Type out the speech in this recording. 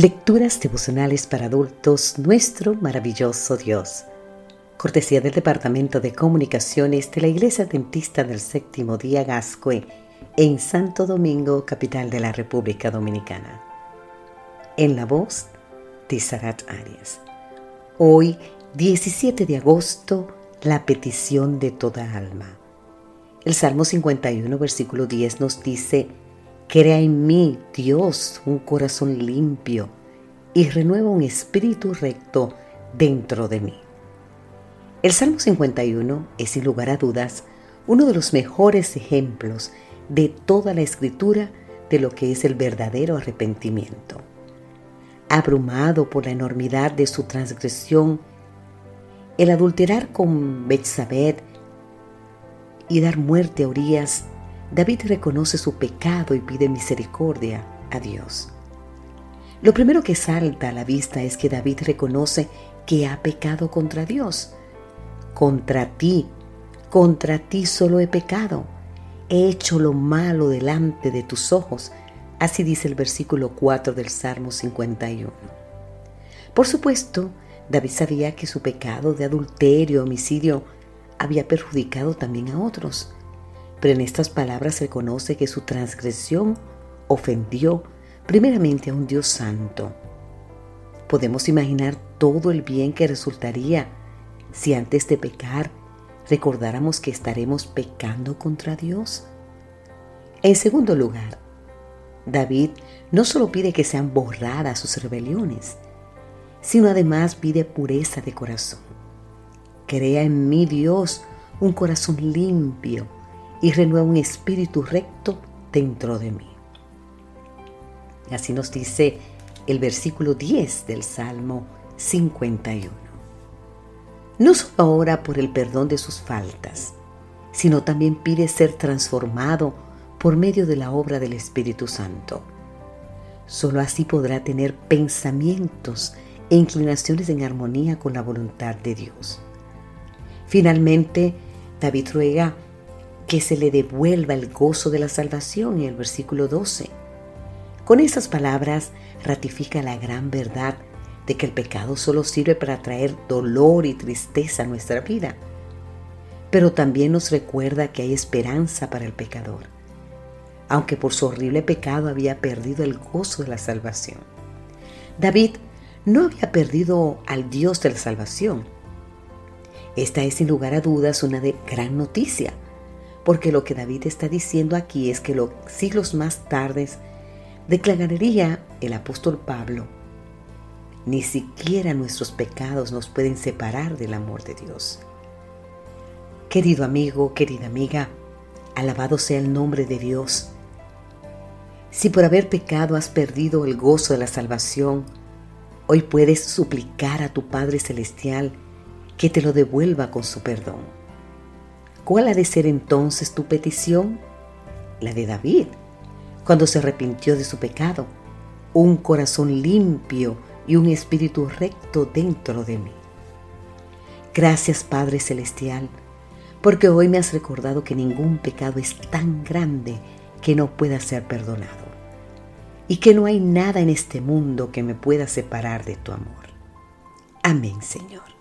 Lecturas devocionales para adultos, nuestro maravilloso Dios. Cortesía del Departamento de Comunicaciones de la Iglesia Dentista del Séptimo Día Gascue, en Santo Domingo, capital de la República Dominicana. En la voz de Sarat Arias. Hoy, 17 de agosto, la petición de toda alma. El Salmo 51, versículo 10 nos dice, Crea en mí, Dios, un corazón limpio y renueva un espíritu recto dentro de mí. El Salmo 51 es sin lugar a dudas uno de los mejores ejemplos de toda la escritura de lo que es el verdadero arrepentimiento. Abrumado por la enormidad de su transgresión, el adulterar con Betsabé y dar muerte a Urias David reconoce su pecado y pide misericordia a Dios. Lo primero que salta a la vista es que David reconoce que ha pecado contra Dios. Contra ti, contra ti solo he pecado. He hecho lo malo delante de tus ojos. Así dice el versículo 4 del Salmo 51. Por supuesto, David sabía que su pecado de adulterio, homicidio, había perjudicado también a otros pero en estas palabras reconoce que su transgresión ofendió primeramente a un Dios santo. Podemos imaginar todo el bien que resultaría si antes de pecar recordáramos que estaremos pecando contra Dios. En segundo lugar, David no solo pide que sean borradas sus rebeliones, sino además pide pureza de corazón. Crea en mí, Dios, un corazón limpio y renueva un espíritu recto dentro de mí. Así nos dice el versículo 10 del Salmo 51. No solo ahora por el perdón de sus faltas, sino también pide ser transformado por medio de la obra del Espíritu Santo. Solo así podrá tener pensamientos e inclinaciones en armonía con la voluntad de Dios. Finalmente, David ruega que se le devuelva el gozo de la salvación en el versículo 12. Con esas palabras ratifica la gran verdad de que el pecado solo sirve para traer dolor y tristeza a nuestra vida, pero también nos recuerda que hay esperanza para el pecador, aunque por su horrible pecado había perdido el gozo de la salvación. David no había perdido al Dios de la salvación. Esta es sin lugar a dudas una de gran noticia, porque lo que David está diciendo aquí es que los siglos más tardes declararía el apóstol Pablo, ni siquiera nuestros pecados nos pueden separar del amor de Dios. Querido amigo, querida amiga, alabado sea el nombre de Dios. Si por haber pecado has perdido el gozo de la salvación, hoy puedes suplicar a tu Padre Celestial que te lo devuelva con su perdón. ¿Cuál ha de ser entonces tu petición? La de David, cuando se arrepintió de su pecado, un corazón limpio y un espíritu recto dentro de mí. Gracias Padre Celestial, porque hoy me has recordado que ningún pecado es tan grande que no pueda ser perdonado y que no hay nada en este mundo que me pueda separar de tu amor. Amén, Señor.